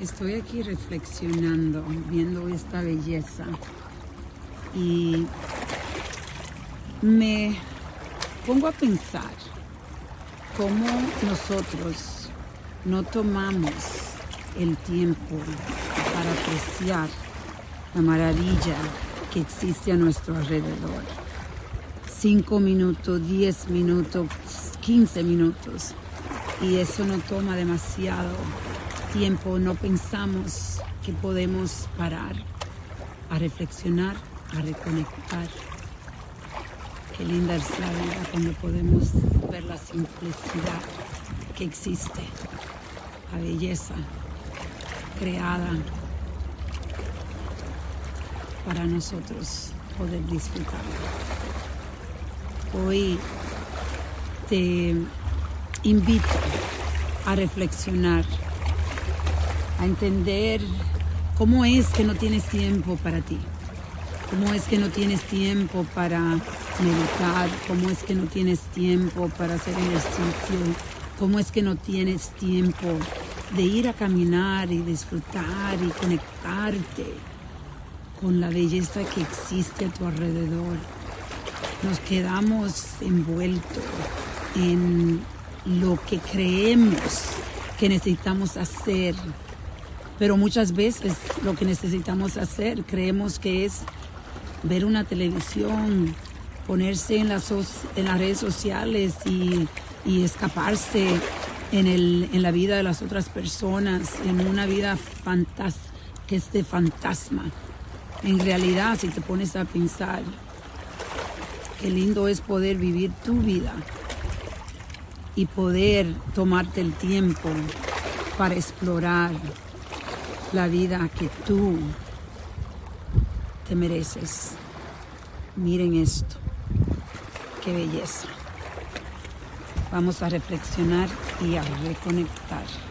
Estoy aquí reflexionando, viendo esta belleza y me pongo a pensar cómo nosotros no tomamos el tiempo para apreciar la maravilla que existe a nuestro alrededor. Cinco minutos, diez minutos, quince minutos. Y eso no toma demasiado tiempo, no pensamos que podemos parar a reflexionar, a reconectar. Qué linda es la vida cuando podemos ver la simplicidad que existe, la belleza creada para nosotros poder disfrutar. Hoy te invito a reflexionar a entender cómo es que no tienes tiempo para ti, cómo es que no tienes tiempo para meditar, cómo es que no tienes tiempo para hacer ejercicio, cómo es que no tienes tiempo de ir a caminar y disfrutar y conectarte con la belleza que existe a tu alrededor. Nos quedamos envueltos en lo que creemos que necesitamos hacer pero muchas veces lo que necesitamos hacer creemos que es ver una televisión, ponerse en las, redes sociales y, escaparse en, la vida de las otras personas, en una vida fantas es de fantasma. En realidad, si te pones a pensar, qué lindo es poder vivir tu vida y poder tomarte el tiempo para explorar, la vida que tú te mereces. Miren esto, qué belleza. Vamos a reflexionar y a reconectar.